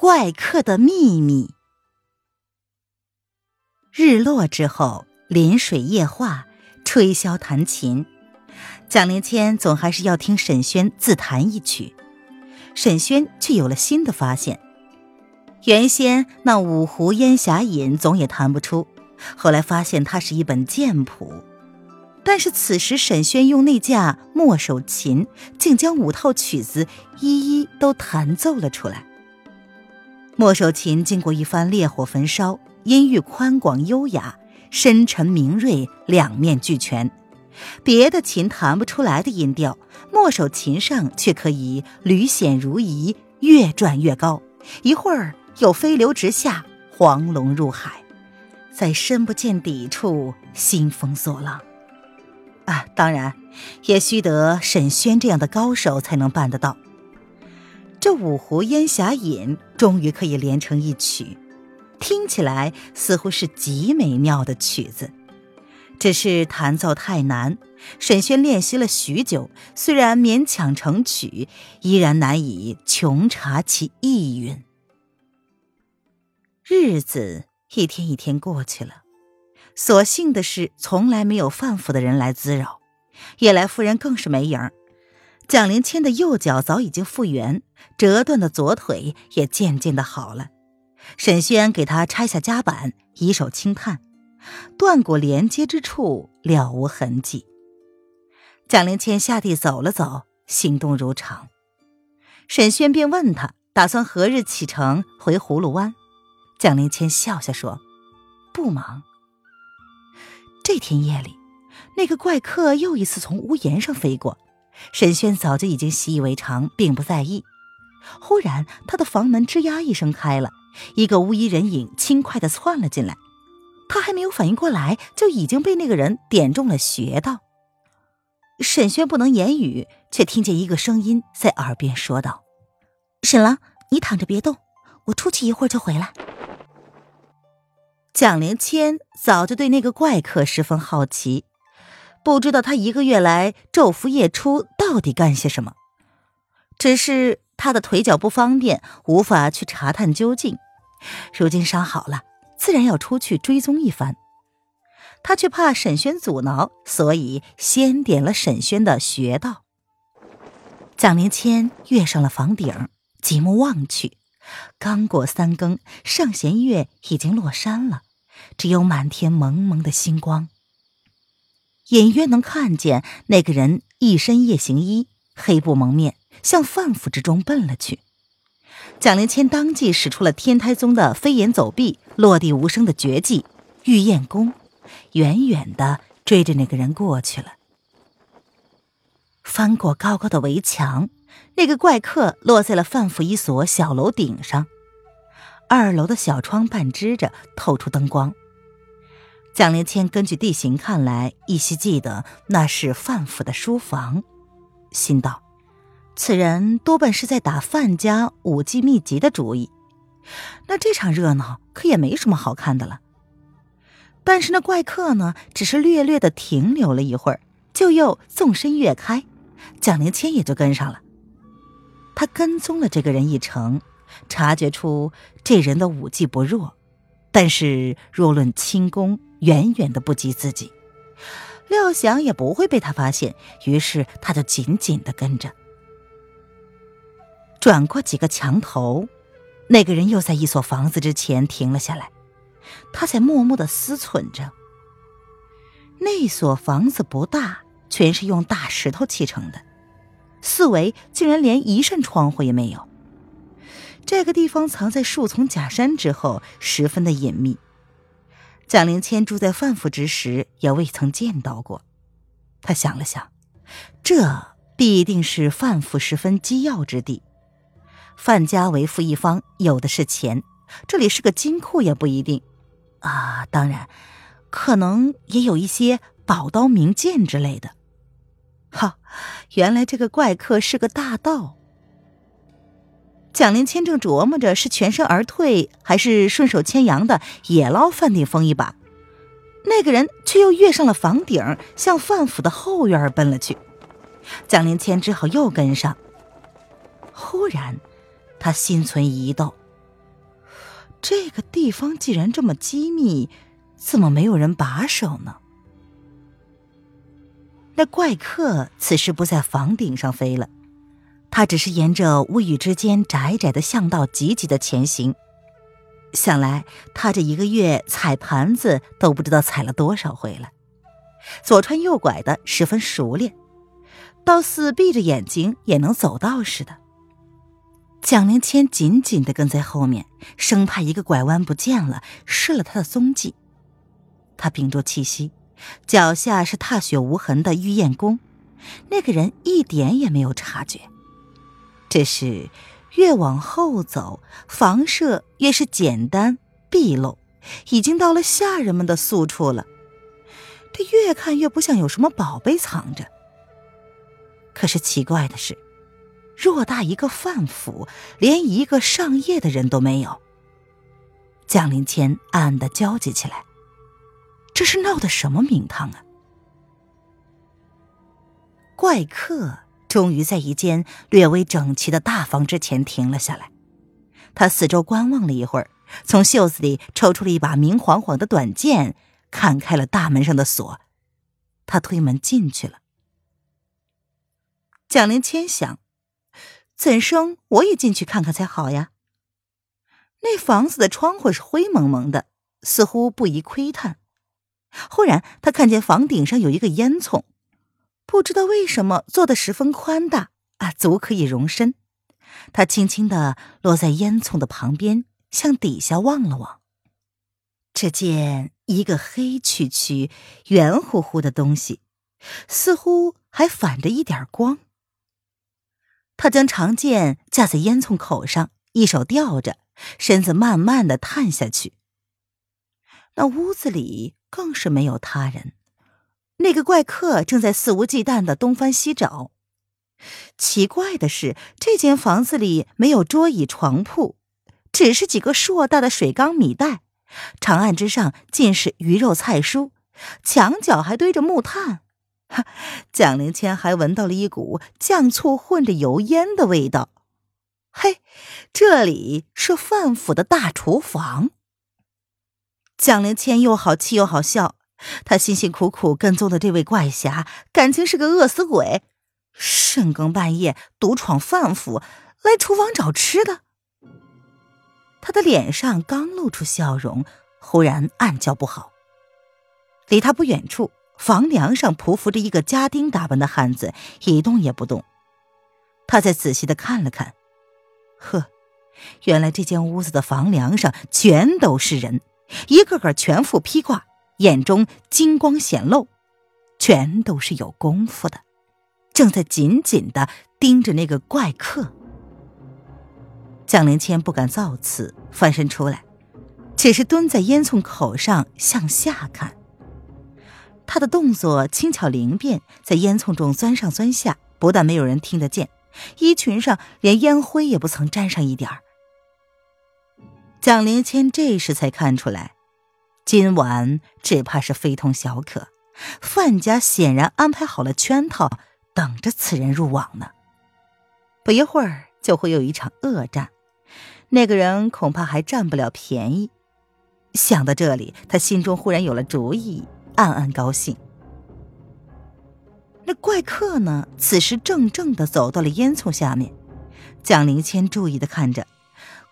怪客的秘密。日落之后，临水夜话，吹箫弹琴，蒋灵谦总还是要听沈轩自弹一曲。沈轩却有了新的发现：原先那五湖烟霞引总也弹不出，后来发现它是一本剑谱。但是此时沈轩用那架墨手琴，竟将五套曲子一一都弹奏了出来。莫守琴经过一番烈火焚烧，音域宽广优雅，深沉明锐，两面俱全。别的琴弹不出来的音调，莫守琴上却可以屡显如仪，越转越高。一会儿又飞流直下，黄龙入海，在深不见底处兴风作浪。啊，当然，也须得沈轩这样的高手才能办得到。这五湖烟霞引终于可以连成一曲，听起来似乎是极美妙的曲子。只是弹奏太难，沈轩练习了许久，虽然勉强成曲，依然难以穷察其意蕴。日子一天一天过去了，所幸的是，从来没有范府的人来滋扰，叶来夫人更是没影儿。蒋灵谦的右脚早已经复原，折断的左腿也渐渐的好了。沈轩给他拆下夹板，以手轻探，断骨连接之处了无痕迹。蒋灵谦下地走了走，行动如常。沈轩便问他打算何日启程回葫芦湾。蒋灵谦笑笑说：“不忙。”这天夜里，那个怪客又一次从屋檐上飞过。沈轩早就已经习以为常，并不在意。忽然，他的房门吱呀一声开了，一个无衣人影轻快地窜了进来。他还没有反应过来，就已经被那个人点中了穴道。沈轩不能言语，却听见一个声音在耳边说道：“沈郎，你躺着别动，我出去一会儿就回来。”蒋灵谦早就对那个怪客十分好奇。不知道他一个月来昼伏夜出到底干些什么，只是他的腿脚不方便，无法去查探究竟。如今伤好了，自然要出去追踪一番。他却怕沈轩阻挠，所以先点了沈轩的穴道。蒋灵谦跃上了房顶，极目望去，刚过三更，上弦月已经落山了，只有满天蒙蒙的星光。隐约能看见那个人一身夜行衣，黑布蒙面，向范府之中奔了去。蒋灵谦当即使出了天台宗的飞檐走壁、落地无声的绝技玉燕功，远远的追着那个人过去了。翻过高高的围墙，那个怪客落在了范府一所小楼顶上，二楼的小窗半支着，透出灯光。蒋灵谦根据地形看来，依稀记得那是范府的书房，心道：此人多半是在打范家武技秘籍的主意。那这场热闹可也没什么好看的了。但是那怪客呢，只是略略的停留了一会儿，就又纵身跃开，蒋灵谦也就跟上了。他跟踪了这个人一程，察觉出这人的武技不弱，但是若论轻功，远远的不及自己，料想也不会被他发现，于是他就紧紧的跟着。转过几个墙头，那个人又在一所房子之前停了下来，他在默默的思忖着。那所房子不大，全是用大石头砌成的，四围竟然连一扇窗户也没有。这个地方藏在树丛假山之后，十分的隐秘。蒋灵谦住在范府之时，也未曾见到过。他想了想，这必定是范府十分机要之地。范家为富一方，有的是钱，这里是个金库也不一定。啊，当然，可能也有一些宝刀名剑之类的。哈，原来这个怪客是个大盗。蒋灵谦正琢磨着是全身而退，还是顺手牵羊的也捞范鼎峰一把，那个人却又跃上了房顶，向范府的后院奔了去。蒋灵谦只好又跟上。忽然，他心存疑窦：这个地方既然这么机密，怎么没有人把守呢？那怪客此时不在房顶上飞了。他只是沿着屋宇之间窄窄的巷道急急的前行，想来他这一个月踩盘子都不知道踩了多少回了，左穿右拐的十分熟练，倒似闭着眼睛也能走到似的。蒋灵谦紧紧的跟在后面，生怕一个拐弯不见了，失了他的踪迹。他屏住气息，脚下是踏雪无痕的玉燕宫，那个人一点也没有察觉。只是越往后走，房舍越是简单毕露，已经到了下人们的宿处了。这越看越不像有什么宝贝藏着。可是奇怪的是，偌大一个范府，连一个上夜的人都没有。蒋灵谦暗暗的焦急起来，这是闹的什么名堂啊？怪客。终于在一间略微整齐的大房之前停了下来，他四周观望了一会儿，从袖子里抽出了一把明晃晃的短剑，砍开了大门上的锁。他推门进去了。蒋灵谦想，怎生我也进去看看才好呀？那房子的窗户是灰蒙蒙的，似乎不宜窥探。忽然，他看见房顶上有一个烟囱。不知道为什么做的十分宽大啊，足可以容身。他轻轻的落在烟囱的旁边，向底下望了望。只见一个黑黢黢、圆乎乎的东西，似乎还反着一点光。他将长剑架在烟囱口上，一手吊着，身子慢慢的探下去。那屋子里更是没有他人。那个怪客正在肆无忌惮的东翻西找。奇怪的是，这间房子里没有桌椅床铺，只是几个硕大的水缸米袋，长案之上尽是鱼肉菜蔬，墙角还堆着木炭。哈，蒋灵谦还闻到了一股酱醋混着油烟的味道。嘿，这里是范府的大厨房。蒋灵谦又好气又好笑。他辛辛苦苦跟踪的这位怪侠，感情是个饿死鬼，深更半夜独闯范府，来厨房找吃的。他的脸上刚露出笑容，忽然暗叫不好。离他不远处，房梁上匍匐着一个家丁打扮的汉子，一动也不动。他再仔细的看了看，呵，原来这间屋子的房梁上全都是人，一个个全副披挂。眼中金光显露，全都是有功夫的，正在紧紧的盯着那个怪客。蒋灵谦不敢造次，翻身出来，只是蹲在烟囱口上向下看。他的动作轻巧灵便，在烟囱中钻上钻下，不但没有人听得见，衣裙上连烟灰也不曾沾上一点儿。蒋灵谦这时才看出来。今晚只怕是非同小可，范家显然安排好了圈套，等着此人入网呢。不一会儿就会有一场恶战，那个人恐怕还占不了便宜。想到这里，他心中忽然有了主意，暗暗高兴。那怪客呢？此时怔怔的走到了烟囱下面，蒋灵谦注意的看着。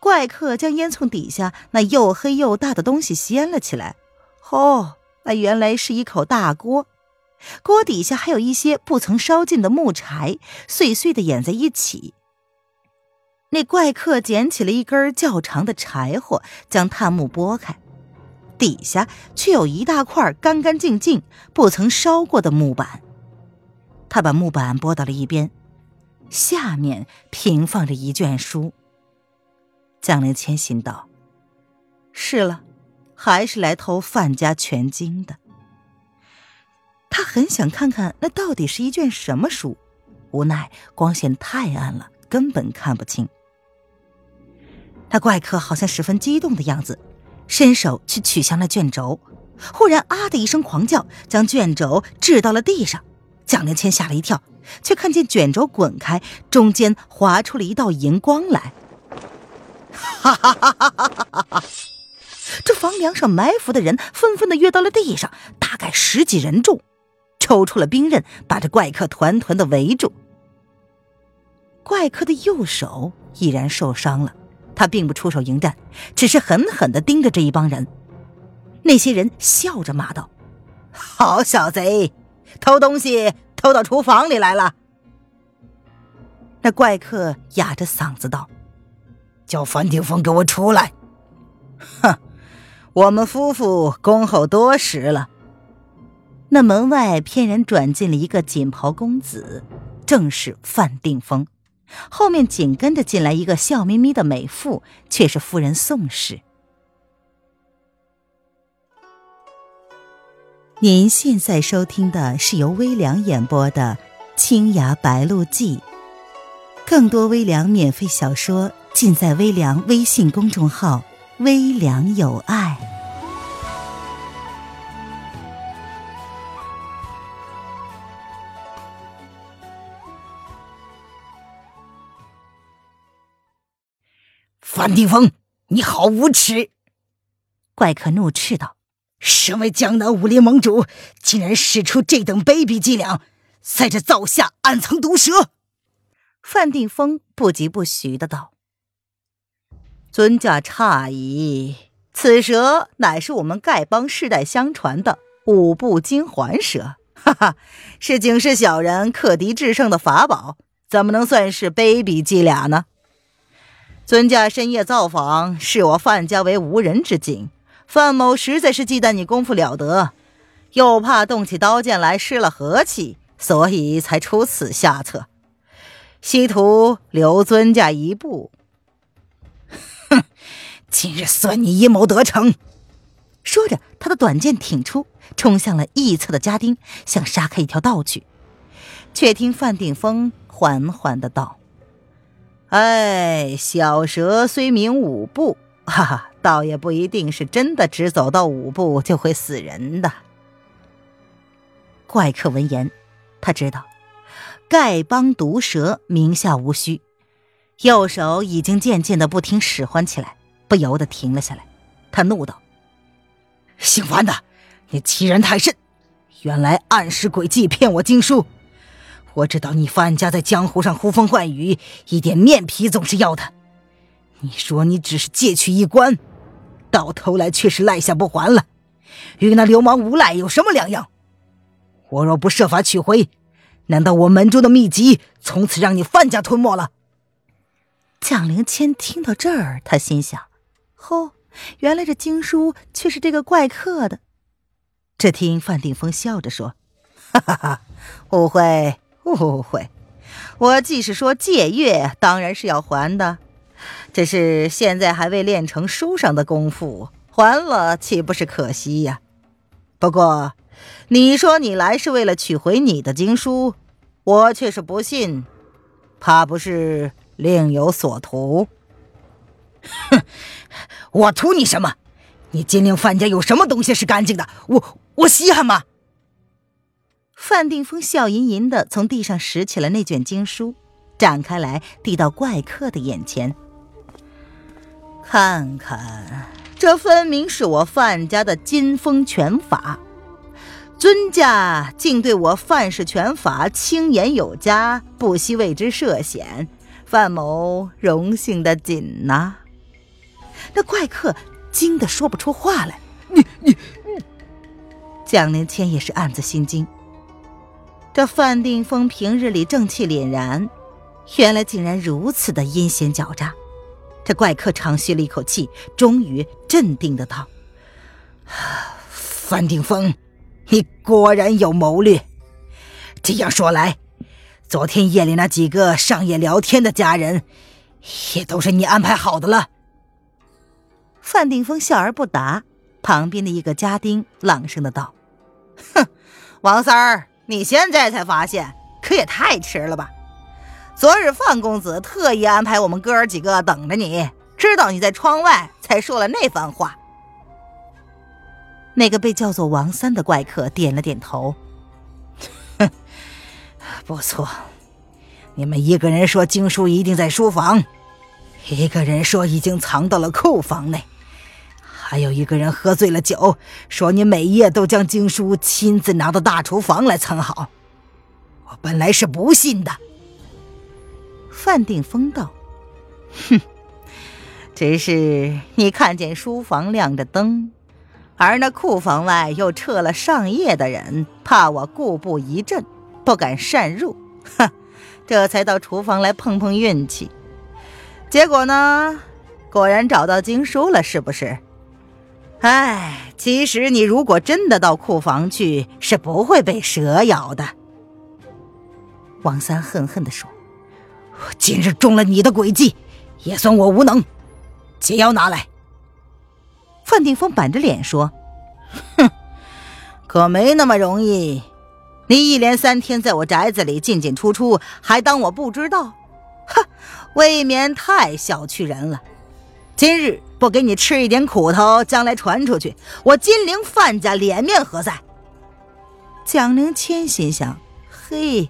怪客将烟囱底下那又黑又大的东西掀了起来，哦，那原来是一口大锅，锅底下还有一些不曾烧尽的木柴，碎碎的掩在一起。那怪客捡起了一根较长的柴火，将炭木拨开，底下却有一大块干干净净、不曾烧过的木板。他把木板拨到了一边，下面平放着一卷书。蒋灵谦心道：“是了，还是来偷范家全经的。他很想看看那到底是一卷什么书，无奈光线太暗了，根本看不清。那怪客好像十分激动的样子，伸手去取下那卷轴，忽然啊的一声狂叫，将卷轴掷到了地上。蒋灵谦吓了一跳，却看见卷轴滚开，中间划出了一道银光来。哈哈哈哈哈哈！这房梁上埋伏的人纷纷的跃到了地上，大概十几人众，抽出了兵刃，把这怪客团团的围住。怪客的右手已然受伤了，他并不出手迎战，只是狠狠的盯着这一帮人。那些人笑着骂道：“好小贼！”偷东西偷到厨房里来了。那怪客哑着嗓子道：“叫范定峰给我出来！”哼，我们夫妇恭候多时了。那门外偏然转进了一个锦袍公子，正是范定峰。后面紧跟着进来一个笑眯眯的美妇，却是夫人宋氏。您现在收听的是由微凉演播的《青崖白鹿记》，更多微凉免费小说尽在微凉微信公众号“微凉有爱”。范定峰，你好无耻！怪客怒斥道。身为江南武林盟主，竟然使出这等卑鄙伎俩，在这灶下暗藏毒蛇！范定峰不疾不徐的道：“尊驾诧异，此蛇乃是我们丐帮世代相传的五步金环蛇，哈哈，是警示小人克敌制胜的法宝，怎么能算是卑鄙伎俩呢？尊驾深夜造访，视我范家为无人之境。”范某实在是忌惮你功夫了得，又怕动起刀剑来失了和气，所以才出此下策，希图留尊驾一步。今日算你阴谋得逞！说着，他的短剑挺出，冲向了一侧的家丁，想杀开一条道去。却听范定峰缓缓的道：“哎，小蛇虽名五步。”哈哈，倒也不一定是真的，只走到五步就会死人的。怪客闻言，他知道丐帮毒蛇名下无虚，右手已经渐渐的不听使唤起来，不由得停了下来。他怒道：“姓范的，你欺人太甚！原来暗施诡计骗我经书。我知道你范家在江湖上呼风唤雨，一点面皮总是要的。”你说你只是借取一官，到头来却是赖下不还了，与那流氓无赖有什么两样？我若不设法取回，难道我门中的秘籍从此让你范家吞没了？蒋灵谦听到这儿，他心想：哦，原来这经书却是这个怪客的。只听范定峰笑着说：“哈哈哈，误会，误会。我既是说借阅，当然是要还的。”只是现在还未练成书上的功夫，还了岂不是可惜呀？不过，你说你来是为了取回你的经书，我却是不信，怕不是另有所图？哼，我图你什么？你金陵范家有什么东西是干净的？我我稀罕吗？范定峰笑吟吟的从地上拾起了那卷经书，展开来递到怪客的眼前。看看，这分明是我范家的金风拳法，尊家竟对我范氏拳法轻言有加，不惜为之涉险，范某荣幸的紧呐！那怪客惊得说不出话来。你你你！蒋灵谦也是暗自心惊，这范定峰平日里正气凛然，原来竟然如此的阴险狡诈。这怪客长吁了一口气，终于镇定的道：“范定峰，你果然有谋略。这样说来，昨天夜里那几个上夜聊天的家人，也都是你安排好的了。”范定峰笑而不答。旁边的一个家丁朗声的道：“哼，王三儿，你现在才发现，可也太迟了吧！昨日范公子特意安排我们哥儿几个等着你，知道你在窗外，才说了那番话。”那个被叫做王三的怪客点了点头：“哼，不错。你们一个人说经书一定在书房，一个人说已经藏到了库房内。”还有一个人喝醉了酒，说你每夜都将经书亲自拿到大厨房来藏好。我本来是不信的。范定峰道：“哼，只是你看见书房亮着灯，而那库房外又撤了上夜的人，怕我故布疑阵，不敢擅入，哼，这才到厨房来碰碰运气。结果呢，果然找到经书了，是不是？”哎，其实你如果真的到库房去，是不会被蛇咬的。”王三恨恨地说，“我今日中了你的诡计，也算我无能。解药拿来。”范定峰板着脸说：“ 哼，可没那么容易。你一连三天在我宅子里进进出出，还当我不知道？哼，未免太小觑人了。今日。”不给你吃一点苦头，将来传出去，我金陵范家脸面何在？蒋灵谦心想：嘿，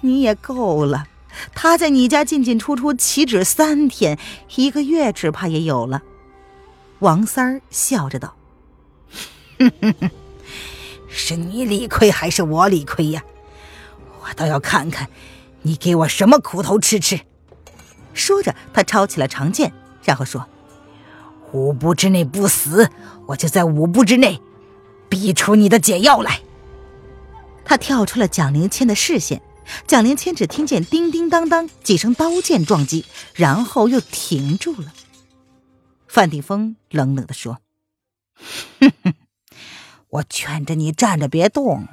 你也够了！他在你家进进出出岂止三天，一个月只怕也有了。王三儿笑着道：“哼哼哼，是你理亏还是我理亏呀？我倒要看看，你给我什么苦头吃吃。”说着，他抄起了长剑，然后说。五步之内不死，我就在五步之内逼出你的解药来。他跳出了蒋灵谦的视线，蒋灵谦只听见叮叮当当几声刀剑撞击，然后又停住了。范定峰冷冷地说：“哼哼，我劝着你站着别动，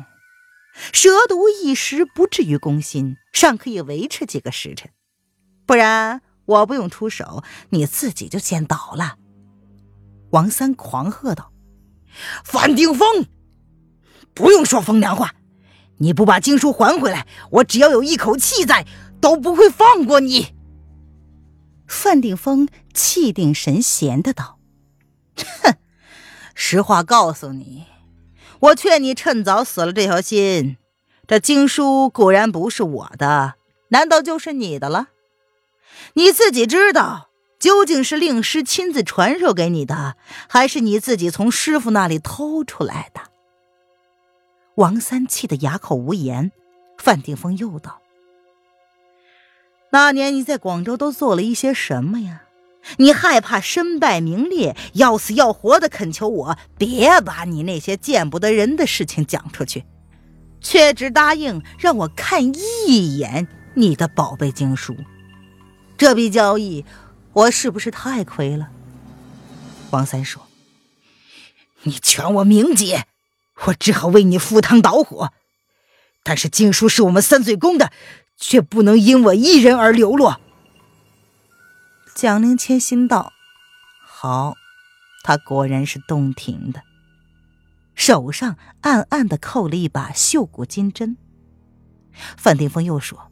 蛇毒一时不至于攻心，尚可以维持几个时辰，不然我不用出手，你自己就先倒了。”王三狂喝道：“范定峰，不用说风凉话！你不把经书还回来，我只要有一口气在，都不会放过你。”范定峰气定神闲的道：“哼，实话告诉你，我劝你趁早死了这条心。这经书固然不是我的，难道就是你的了？你自己知道。”究竟是令师亲自传授给你的，还是你自己从师傅那里偷出来的？王三气得哑口无言。范定峰又道：“那年你在广州都做了一些什么呀？你害怕身败名裂，要死要活的恳求我别把你那些见不得人的事情讲出去，却只答应让我看一眼你的宝贝经书。这笔交易。”我是不是太亏了？王三说：“你劝我明解，我只好为你赴汤蹈火。但是经书是我们三岁宫的，却不能因我一人而流落。”蒋灵谦心道：“好，他果然是洞庭的。”手上暗暗的扣了一把绣骨金针。范定峰又说：“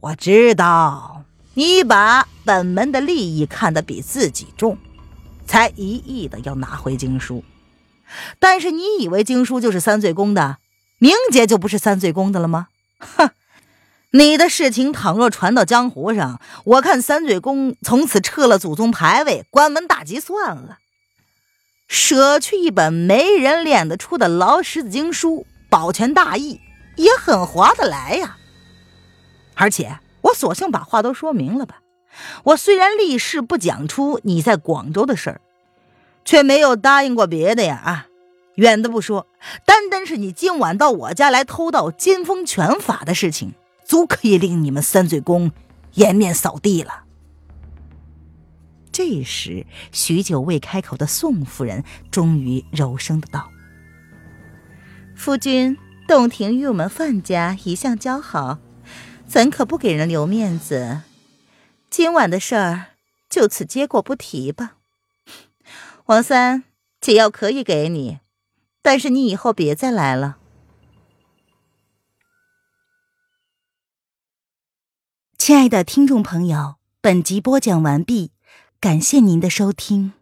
我知道。”你把本门的利益看得比自己重，才一意的要拿回经书。但是你以为经书就是三岁宫的，明杰就不是三岁宫的了吗？哼！你的事情倘若传到江湖上，我看三岁宫从此撤了祖宗牌位，关门大吉算了。舍去一本没人练得出的老石子经书，保全大义也很划得来呀。而且。我索性把话都说明了吧。我虽然立誓不讲出你在广州的事儿，却没有答应过别的呀。啊，远的不说，单单是你今晚到我家来偷盗金风拳法的事情，足可以令你们三罪宫颜面扫地了。这时，许久未开口的宋夫人终于柔声的道：“夫君，洞庭与我们范家一向交好。”怎可不给人留面子？今晚的事儿就此接过不提吧。王三，解药可以给你，但是你以后别再来了。亲爱的听众朋友，本集播讲完毕，感谢您的收听。